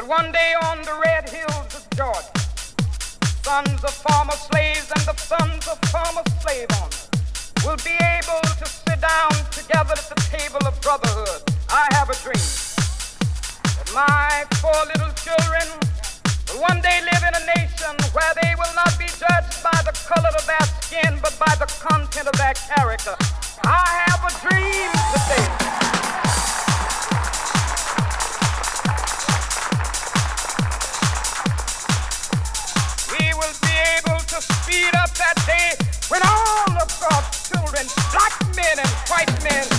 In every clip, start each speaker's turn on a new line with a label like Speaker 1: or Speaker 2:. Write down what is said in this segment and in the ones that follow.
Speaker 1: that one day on the red hills of Georgia, sons of former slaves and the sons of former slave owners will be able to sit down together at the table of brotherhood. I have a dream that my four little children will one day live in a nation where they will not be judged by the color of their skin, but by the content of their character. I have a dream today. When all of God's children, black men and white men,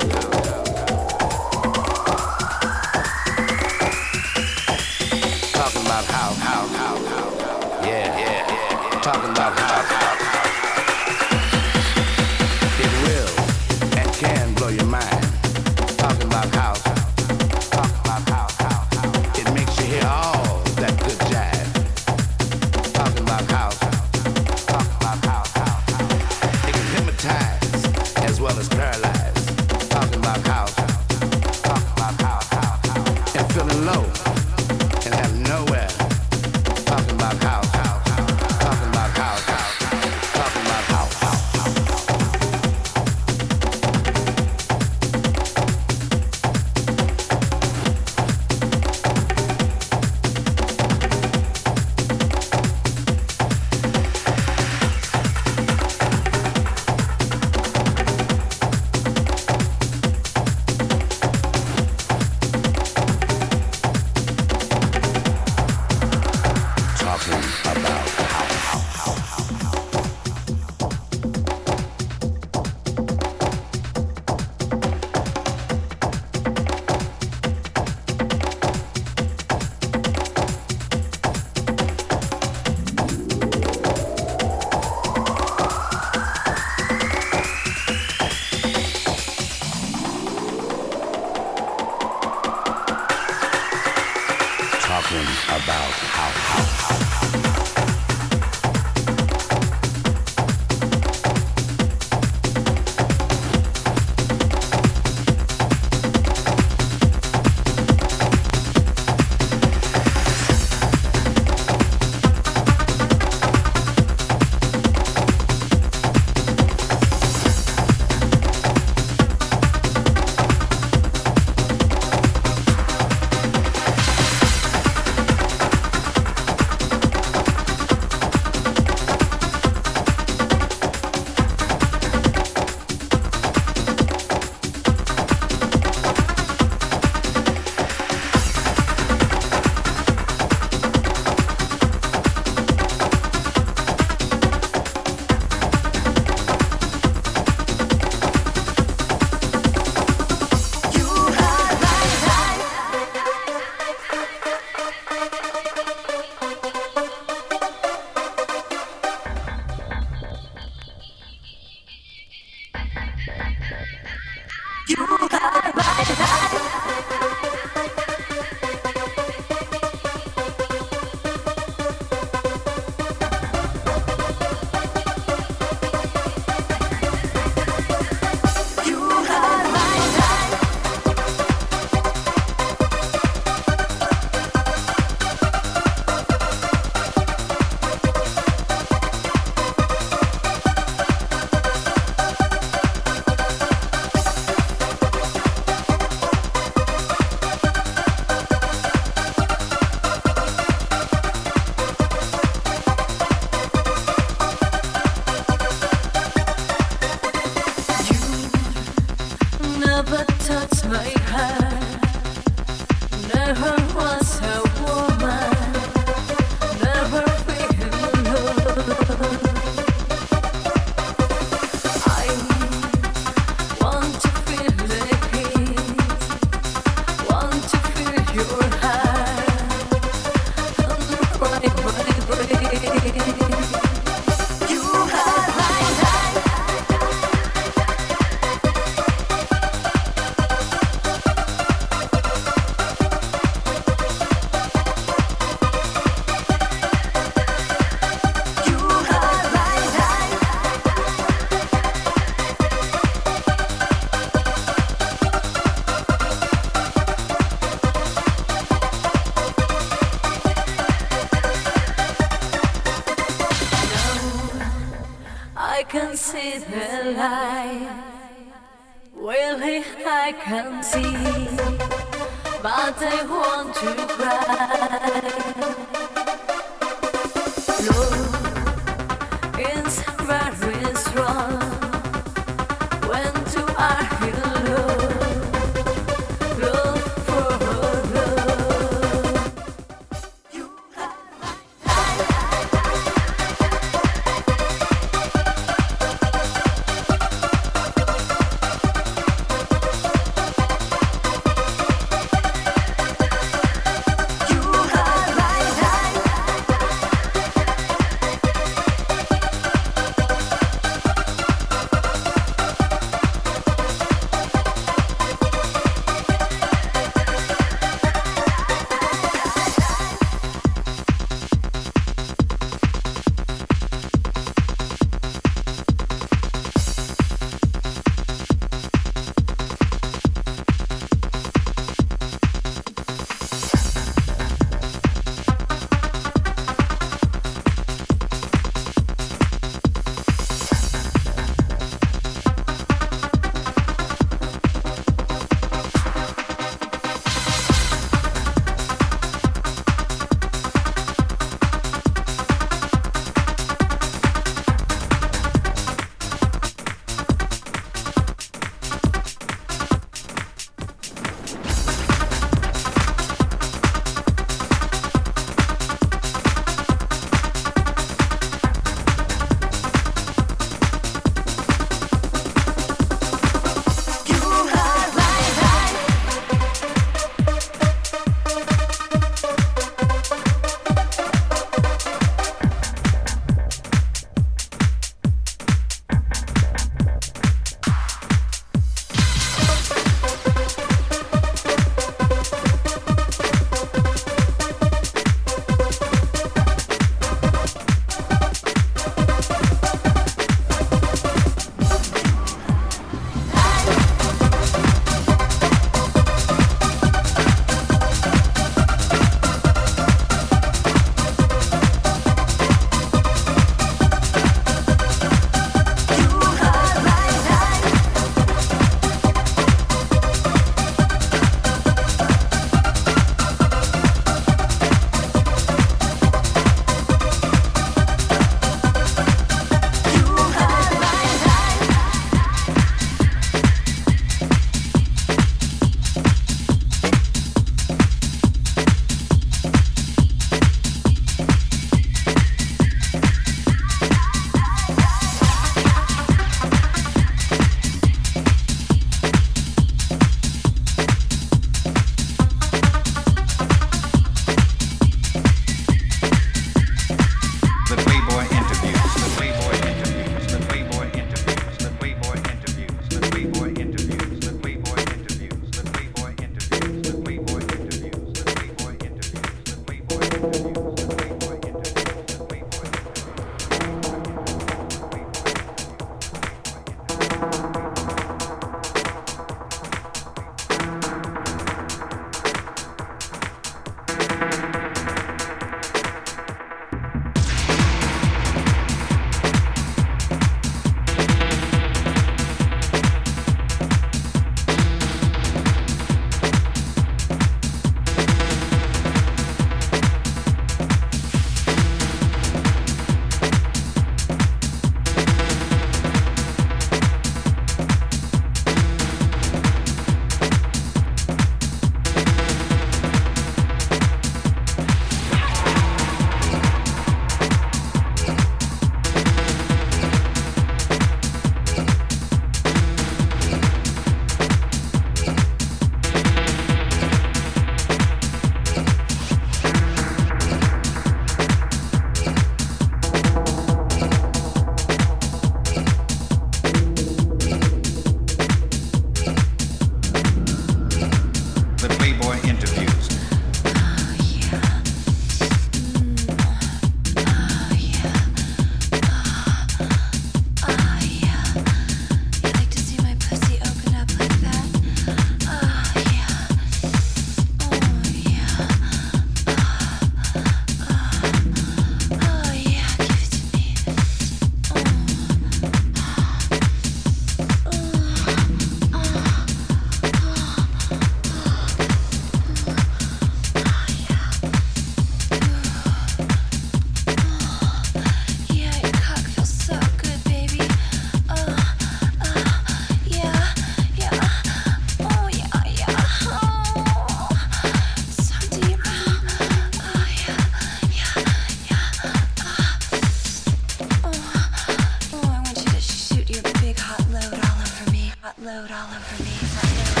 Speaker 2: Load all over me.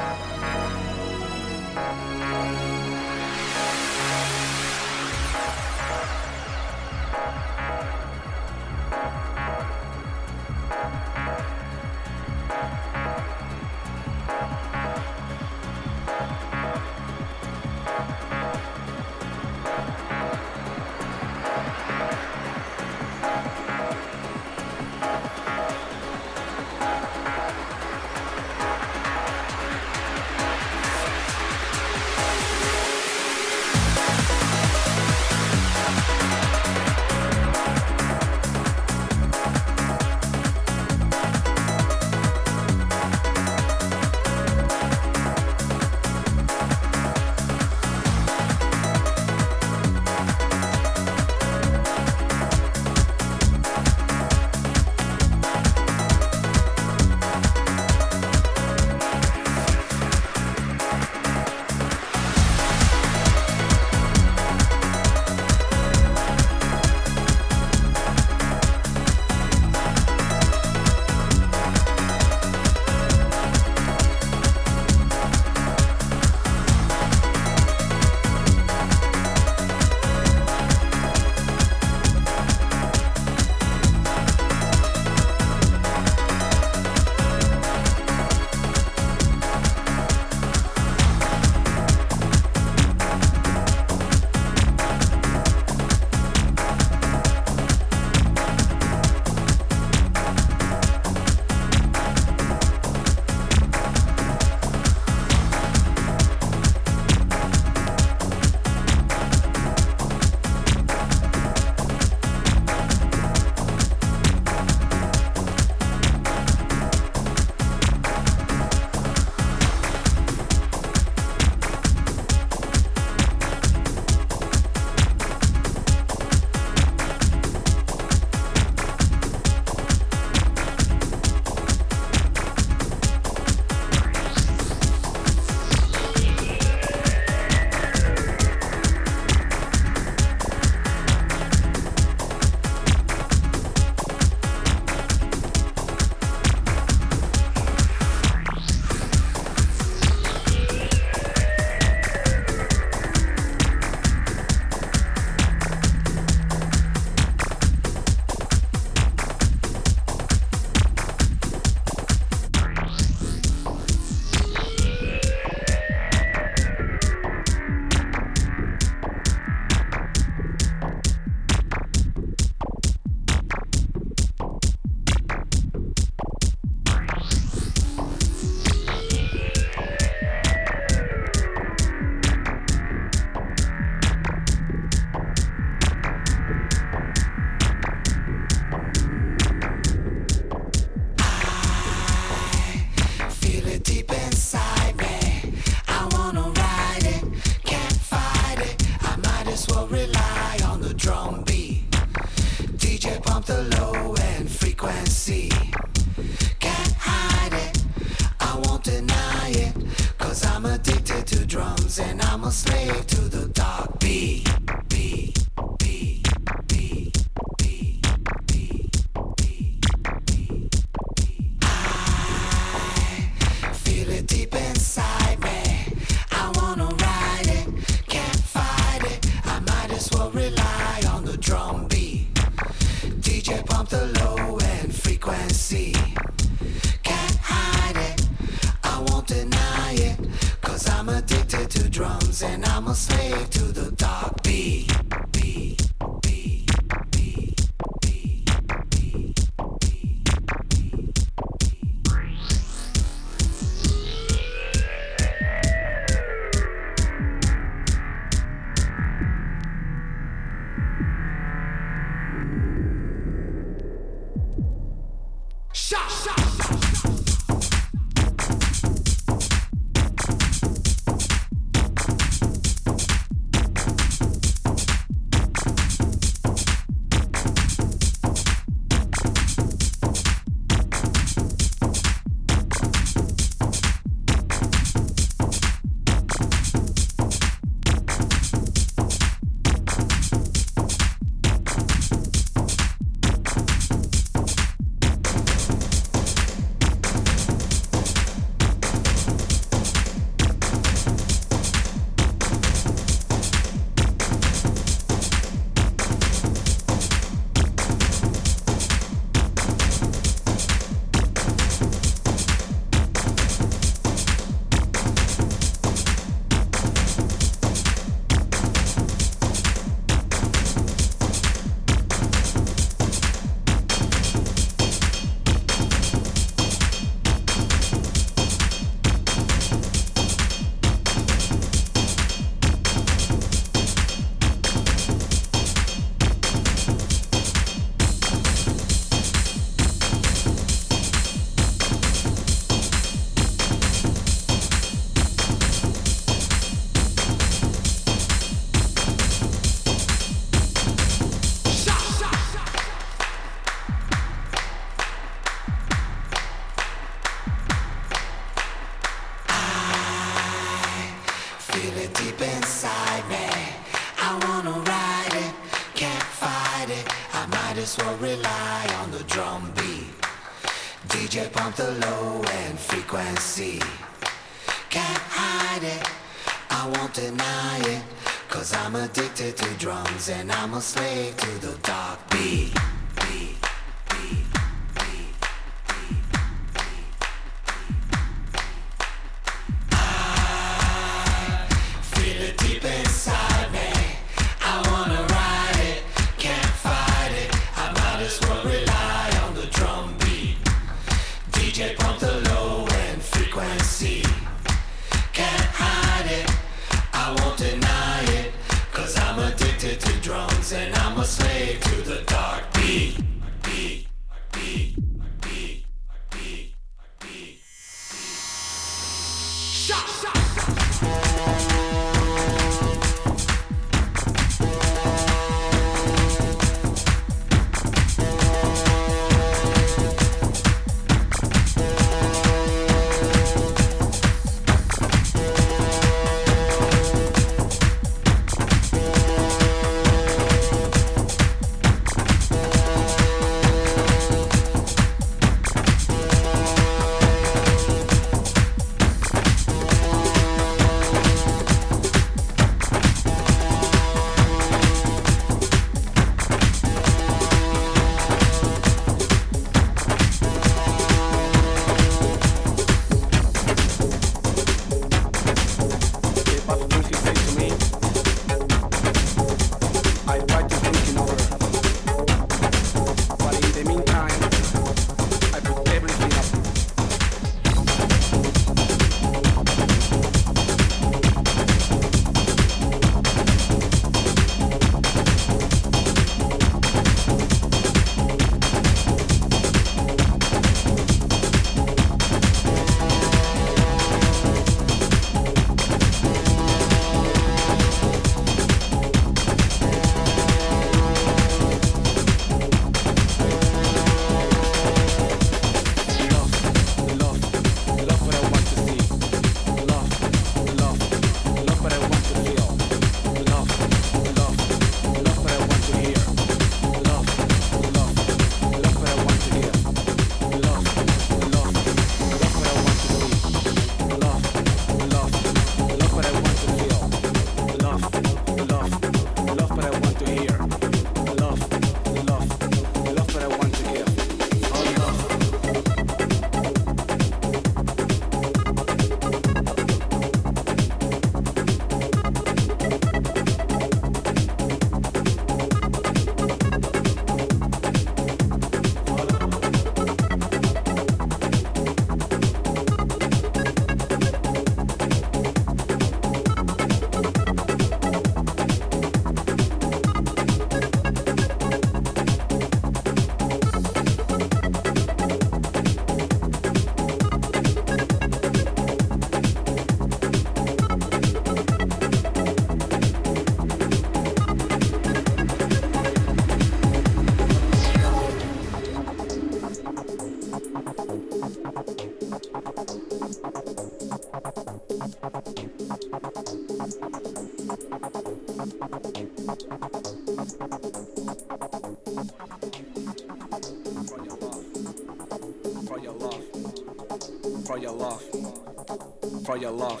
Speaker 3: For your love.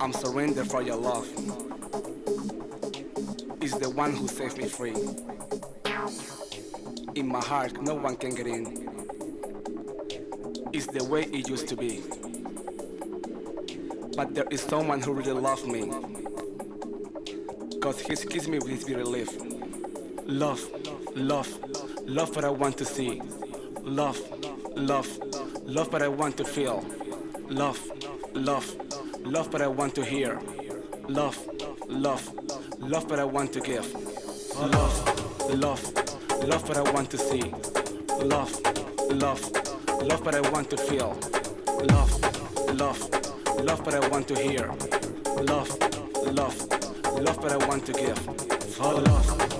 Speaker 3: I'm surrendered for your love. Is the one who set me free. In my heart, no one can get in. It's the way it used to be. But there is someone who really loves me. Cause he's kissed me with lips. Love, love, love what I want to see. Love, love, love what I want to feel. Love, love, love what I want to hear. Love, love, love what I want to give. Love, love, love what I want to see. Love, love, love what I want to feel. Love, love, love what I want to hear. Love, love, love what I want to give. Love.